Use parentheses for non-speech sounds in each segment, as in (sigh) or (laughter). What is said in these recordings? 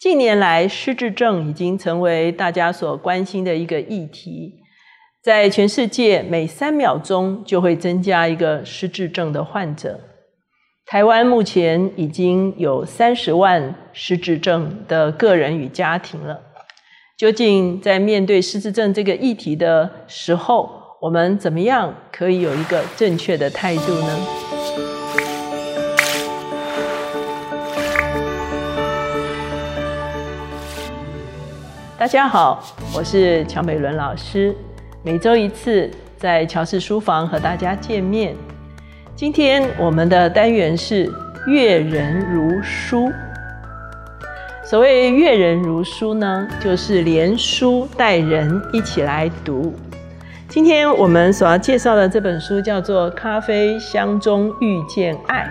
近年来，失智症已经成为大家所关心的一个议题。在全世界，每三秒钟就会增加一个失智症的患者。台湾目前已经有三十万失智症的个人与家庭了。究竟在面对失智症这个议题的时候，我们怎么样可以有一个正确的态度呢？大家好，我是乔美伦老师。每周一次在乔氏书房和大家见面。今天我们的单元是阅人如书。所谓阅人如书呢，就是连书带人一起来读。今天我们所要介绍的这本书叫做《咖啡香中遇见爱》。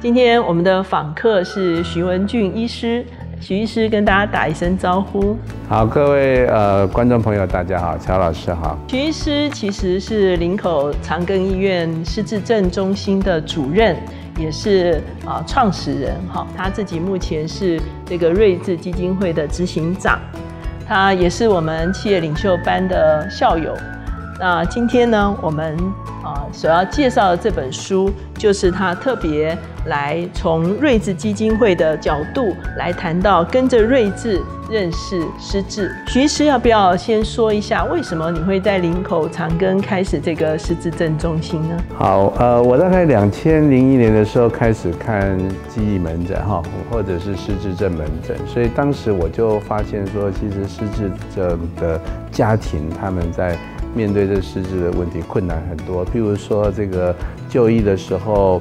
今天我们的访客是徐文俊医师。徐医师跟大家打一声招呼。好，各位呃观众朋友，大家好，乔老师好。徐医师其实是林口长庚医院失智症中心的主任，也是啊创始人。哈，他自己目前是这个睿智基金会的执行长，他也是我们企业领袖班的校友。那今天呢，我们啊所要介绍的这本书，就是他特别。来从睿智基金会的角度来谈到跟着睿智认识失智。徐医师要不要先说一下，为什么你会在林口长庚开始这个失智症中心呢？好，呃，我大概两千零一年的时候开始看记忆门诊哈，或者是失智症门诊，所以当时我就发现说，其实失智症的家庭他们在面对这失智的问题困难很多，譬如说这个就医的时候。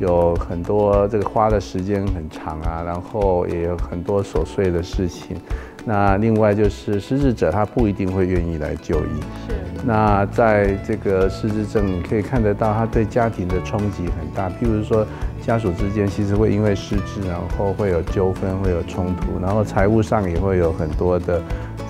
有很多这个花的时间很长啊，然后也有很多琐碎的事情。那另外就是失智者他不一定会愿意来就医。是。那在这个失智症，你可以看得到他对家庭的冲击很大。譬如说家属之间其实会因为失智，然后会有纠纷，会有冲突，然后财务上也会有很多的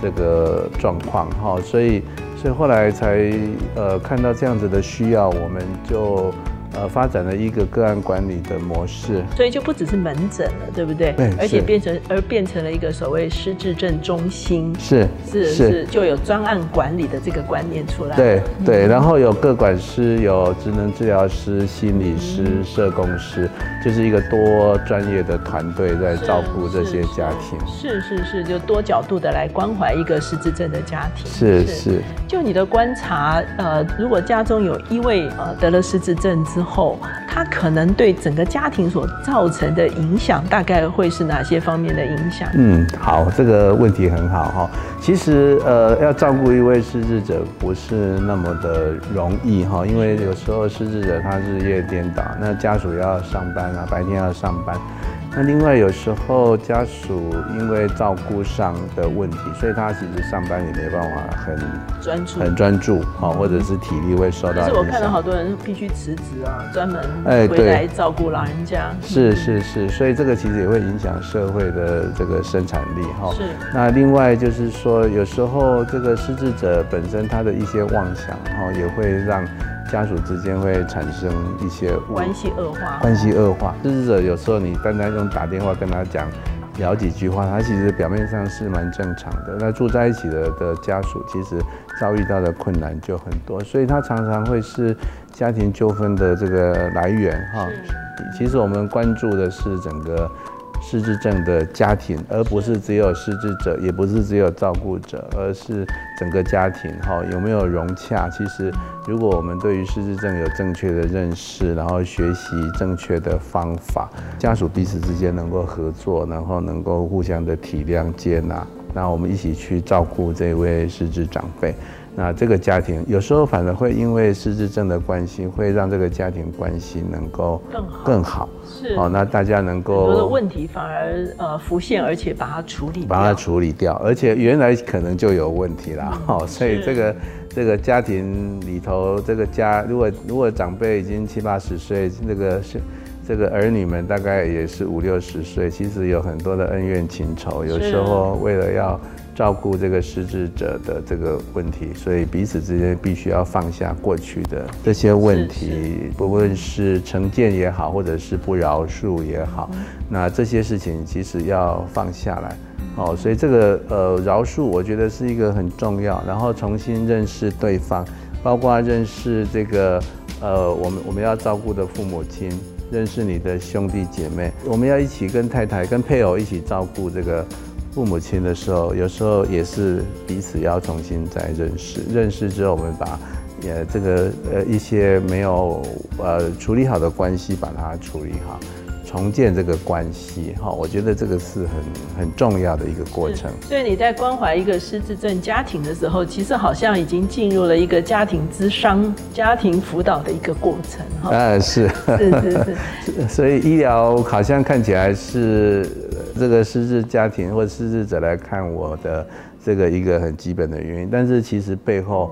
这个状况。哈，所以所以后来才呃看到这样子的需要，我们就。呃，发展了一个个案管理的模式，所以就不只是门诊了，对不对？对，而且变成而变成了一个所谓失智症中心，是是是，就有专案管理的这个观念出来。对对，然后有各管师，有职能治疗师、心理师、社工师，就是一个多专业的团队在照顾这些家庭。是是是，就多角度的来关怀一个失智症的家庭。是是，就你的观察，呃，如果家中有一位呃得了失智症之后，他可能对整个家庭所造成的影响，大概会是哪些方面的影响？嗯，好，这个问题很好哈。其实，呃，要照顾一位失智者不是那么的容易哈，因为有时候失智者他日夜颠倒，那家属要上班啊，白天要上班。那另外有时候家属因为照顾上的问题，所以他其实上班也没办法很专注，很专注，好，或者是体力会受到影响。是我看到好多人必须辞职啊，专门哎回来照顾老人家。是是是，所以这个其实也会影响社会的这个生产力哈。是。那另外就是说，有时候这个失智者本身他的一些妄想哈，也会让。家属之间会产生一些关系恶化，关系恶化。失智者有时候你单单用打电话跟他讲聊几句话，他其实表面上是蛮正常的。那住在一起的的家属其实遭遇到的困难就很多，所以他常常会是家庭纠纷的这个来源哈。其实我们关注的是整个。失智症的家庭，而不是只有失智者，也不是只有照顾者，而是整个家庭哈有没有融洽？其实，如果我们对于失智症有正确的认识，然后学习正确的方法，家属彼此之间能够合作，然后能够互相的体谅接纳，那我们一起去照顾这位失智长辈。那这个家庭有时候反而会因为失智症的关系，会让这个家庭关系能够更好，更好。是哦，那大家能够很多的问题反而呃浮现，而且把它处理，把它处理掉，而且原来可能就有问题了哈。所以这个这个家庭里头，这个家如果如果长辈已经七八十岁，这个是这个儿女们大概也是五六十岁，其实有很多的恩怨情仇，有时候为了要。照顾这个失智者的这个问题，所以彼此之间必须要放下过去的这些问题，不论是成见也好，或者是不饶恕也好，那这些事情其实要放下来。哦，所以这个呃饶恕，我觉得是一个很重要，然后重新认识对方，包括认识这个呃我们我们要照顾的父母亲，认识你的兄弟姐妹，我们要一起跟太太、跟配偶一起照顾这个父母亲的时候，有时候也是彼此要重新再认识，认识之后我们把。也这个呃一些没有呃处理好的关系，把它处理好，重建这个关系哈，我觉得这个是很 (laughs) 很重要的一个过程。所以你在关怀一个失智症家庭的时候，其实好像已经进入了一个家庭咨商、家庭辅导的一个过程哈。啊，是 (laughs) 是是是。所以医疗好像看起来是这个失智家庭或者失智者来看我的这个一个很基本的原因，但是其实背后。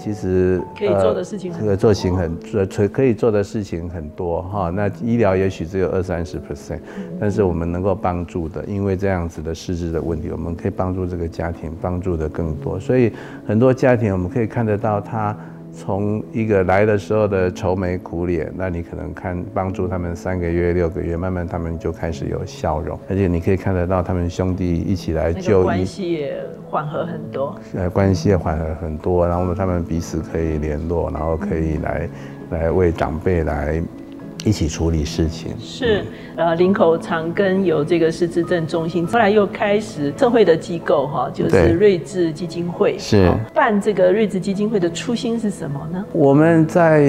其实可以做的事情，这个做情很做，可以做的事情很多哈。那医疗也许只有二三十 percent，但是我们能够帮助的，因为这样子的失智的问题，我们可以帮助这个家庭，帮助的更多。所以很多家庭我们可以看得到他。从一个来的时候的愁眉苦脸，那你可能看帮助他们三个月、六个月，慢慢他们就开始有笑容，而且你可以看得到他们兄弟一起来就医，关系也缓和很多。呃，关系也缓和很多，然后他们彼此可以联络，然后可以来来为长辈来。一起处理事情。是，呃，林口长庚有这个失智症中心，后来又开始社会的机构哈，就是睿智基金会是。办这个睿智基金会的初心是什么呢？我们在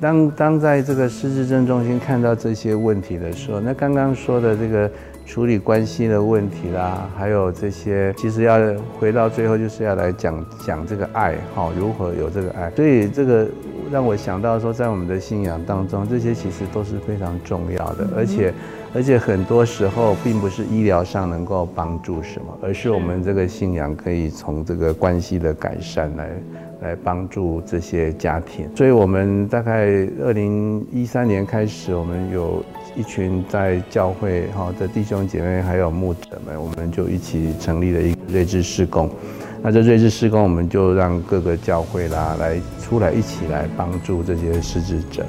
当当在这个失智症中心看到这些问题的时候，那刚刚说的这个处理关系的问题啦，还有这些，其实要回到最后就是要来讲讲这个爱哈，如何有这个爱，所以这个。让我想到说，在我们的信仰当中，这些其实都是非常重要的，而且，而且很多时候并不是医疗上能够帮助什么，而是我们这个信仰可以从这个关系的改善来，来帮助这些家庭。所以，我们大概二零一三年开始，我们有一群在教会哈的弟兄姐妹还有牧者们，我们就一起成立了一个睿智施工。那这睿智施工，我们就让各个教会啦来。出来一起来帮助这些失智者，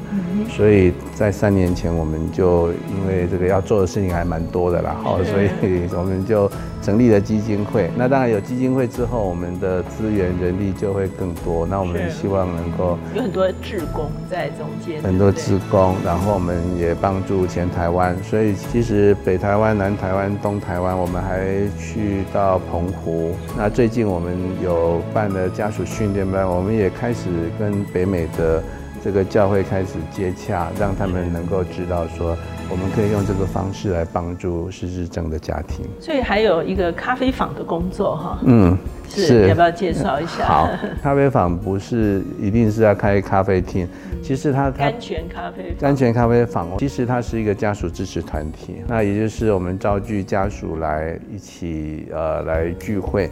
所以在三年前我们就因为这个要做的事情还蛮多的啦，好，所以我们就成立了基金会。那当然有基金会之后，我们的资源人力就会更多。那我们希望能够有很多志工在中间，很多志工，然后我们也帮助全台湾。所以其实北台湾、南台湾、东台湾，我们还去到澎湖。那最近我们有办了家属训练班，我们也开始。跟北美的这个教会开始接洽，让他们能够知道说，我们可以用这个方式来帮助失智症的家庭。所以还有一个咖啡坊的工作哈。嗯，是要不要介绍一下？好，咖啡坊不是一定是要开咖啡厅，其实它它安全咖啡安全咖啡坊，其实它是一个家属支持团体，那也就是我们召聚家属来一起呃来聚会。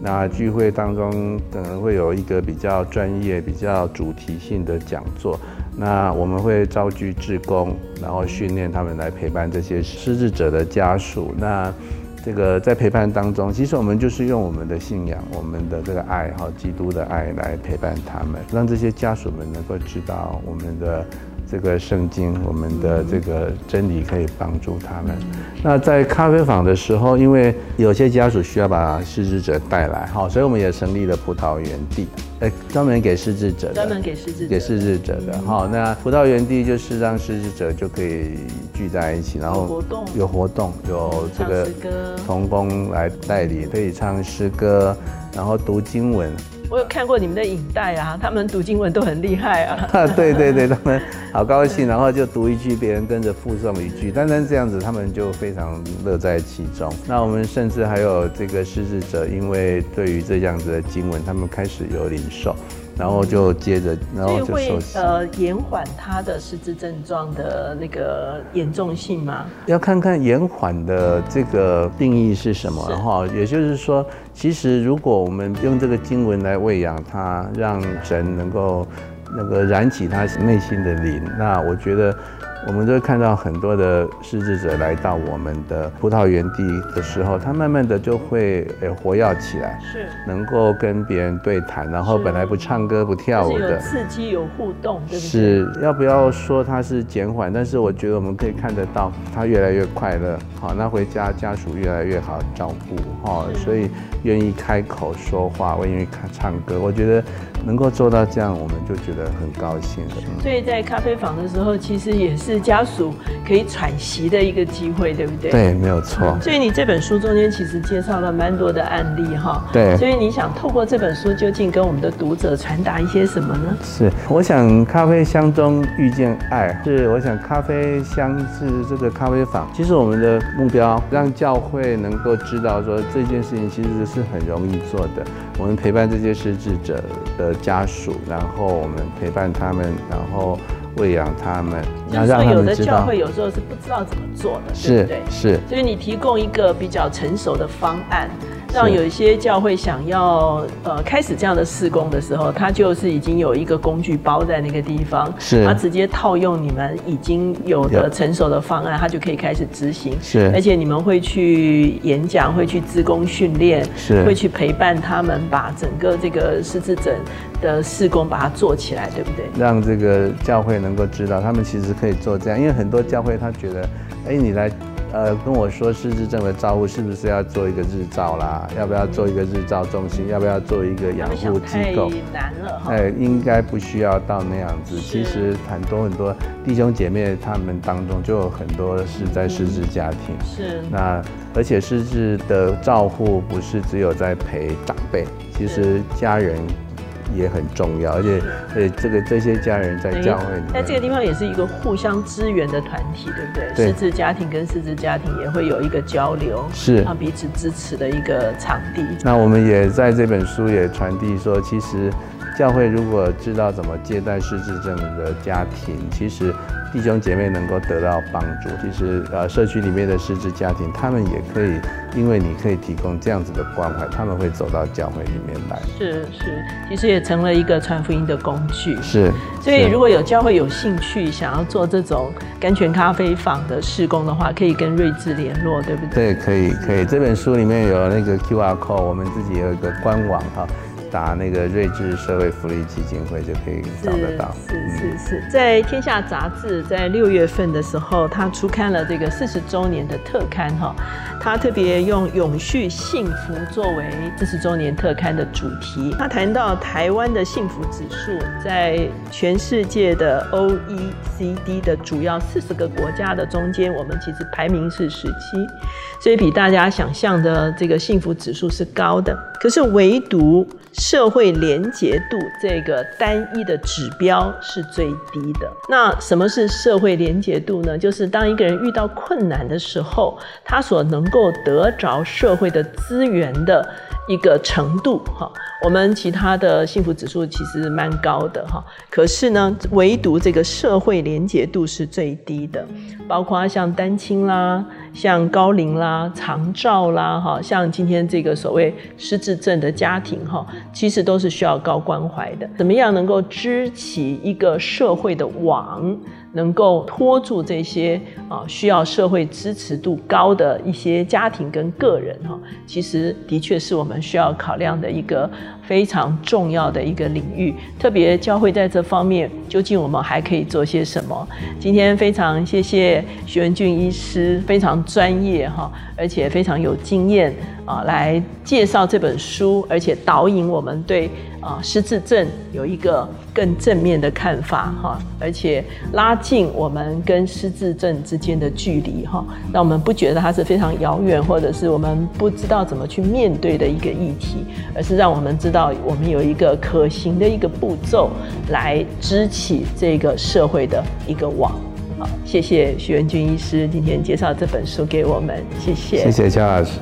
那聚会当中可能会有一个比较专业、比较主题性的讲座。那我们会召集志工，然后训练他们来陪伴这些失智者的家属。那这个在陪伴当中，其实我们就是用我们的信仰、我们的这个爱，哈，基督的爱来陪伴他们，让这些家属们能够知道我们的。这个圣经，我们的这个真理可以帮助他们。那在咖啡坊的时候，因为有些家属需要把失智者带来，好，所以我们也成立了葡萄园地，呃，专门给失智者，专门给失智给失智者的，好，那葡萄园地就是让失智者就可以聚在一起，然后活动有活动有这个童工来代理，可以唱诗歌，然后读经文。我有看过你们的影带啊，他们读经文都很厉害啊。(laughs) 对对对，他们好高兴，然后就读一句，别人跟着附送一句，单单这样子，他们就非常乐在其中。那我们甚至还有这个失智者，因为对于这样子的经文，他们开始有领受。然后就接着，然后就会呃延缓他的失智症状的那个严重性吗？要看看延缓的这个定义是什么哈。也就是说，其实如果我们用这个经文来喂养他，让神能够那个燃起他内心的灵，那我觉得。我们都会看到很多的失智者来到我们的葡萄园地的时候，他慢慢的就会呃活跃起来，是能够跟别人对谈，然后本来不唱歌不跳舞的。刺激有互动，对不对？是要不要说它是减缓？但是我觉得我们可以看得到，他越来越快乐，好，那回家家属越来越好照顾，哈，所以愿意开口说话，我愿意看唱歌，我觉得能够做到这样，我们就觉得很高兴所以在咖啡坊的时候，其实也是家属可以喘息的一个机会，对不对？。对，没有错。所以你这本书中间其实介绍了蛮多的案例哈。对所以你想透过这本书，究竟跟我们的读者传达一些什么呢？是，我想咖啡香中遇见爱，是我想咖啡香是这个咖啡坊。其实我们的目标让教会能够知道说这件事情其实是很容易做的。我们陪伴这些失智者的家属，然后我们陪伴他们，然后喂养他们，就是说，有的教会有时候是不知道怎么做的，对是不对？是所以你提供一个比较成熟的方案，让是。有一些教会想要呃开始这样的施工的时候，它就是已经有一个工具包在那个地方，是。它直接套用你们已经有的成熟的方案，它就可以开始执行。是。而且你们会去演讲，会去自工训练，是。会去陪伴他们，把整个这个失智症的施工把它做起来，对不对？让这个教会能够知道，他们其实可以做这样，因为很多教会他觉得，哎，你来，呃，跟我说失智症的照顾是不是要做一个日照啦？要不要做一个日照中心？要不要做一个他养护机构？难了哈。哎，应该不需要到那样子。其实很多很多弟兄姐妹他们当中就有很多是在失智家庭。是那而且失智的照护不是只有在陪长辈，其实家人也很重要，而且呃这个这些家人在教会里面，在这个地方也是一个互相支援的团体，对不对？对失智家庭跟失智家庭也会有一个交流，是让彼此支持的一个场地。那我们也在这本书也传递说，其实教会如果知道怎么接待失智症的家庭，其实弟兄姐妹能够得到帮助。其实呃，社区里面的失智家庭，他们也可以，因为你可以提供这样子的关怀，他们会走到教会里面来。是是，其实也成了一个传福音的工具。是，所以，如果有教会有兴趣想要做这种甘泉咖啡坊的施工的话，可以跟睿智联络，对不对？对，可以可以。这本书里面有那个 QR code，我们自己有一个官网哈，打那个睿智社会福利基金会就可以找得到。是是是，在《天下》杂志在六月份的时候，它出刊了这个四十周年的特刊哈，它特别用永续幸福作为四十周年特刊的主题。它谈到台湾的幸福指数在全世界的 OECD 的主要四十个国家的中间，我们其实排名是十七，所以比大家想象的这个幸福指数是高的。可是唯独社会连结度这个单一的指标是最低的。那什么是社会连结度呢？就是当一个人遇到困难的时候，他所能够得着社会的资源的一个程度，哈。我们其他的幸福指数其实蛮高的哈，可是呢，唯独这个社会连结度是最低的，包括像单亲啦、像高龄啦、长照啦，哈，像今天这个所谓失智症的家庭哈，其实都是需要高关怀的。怎么样能够织起一个社会的网？能够拖住这些啊需要社会支持度高的一些家庭跟个人哈，其实的确是我们需要考量的一个非常重要的一个领域。特别教会在这方面，究竟我们还可以做些什么？今天非常谢谢徐文俊医师，非常专业哈，而且非常有经验啊，来介绍这本书，而且导引我们对啊失智症有一个更正面的看法哈，而且拉近我们跟失智症之间的距离哈，让我们不觉得它是非常遥远，或者是我们不知道怎么去面对的一个议题，而是让我们知道我们有一个可行的一个步骤来支起这个社会的一个网。好，谢谢徐文军医师今天介绍这本书给我们，谢谢。谢谢邱老师。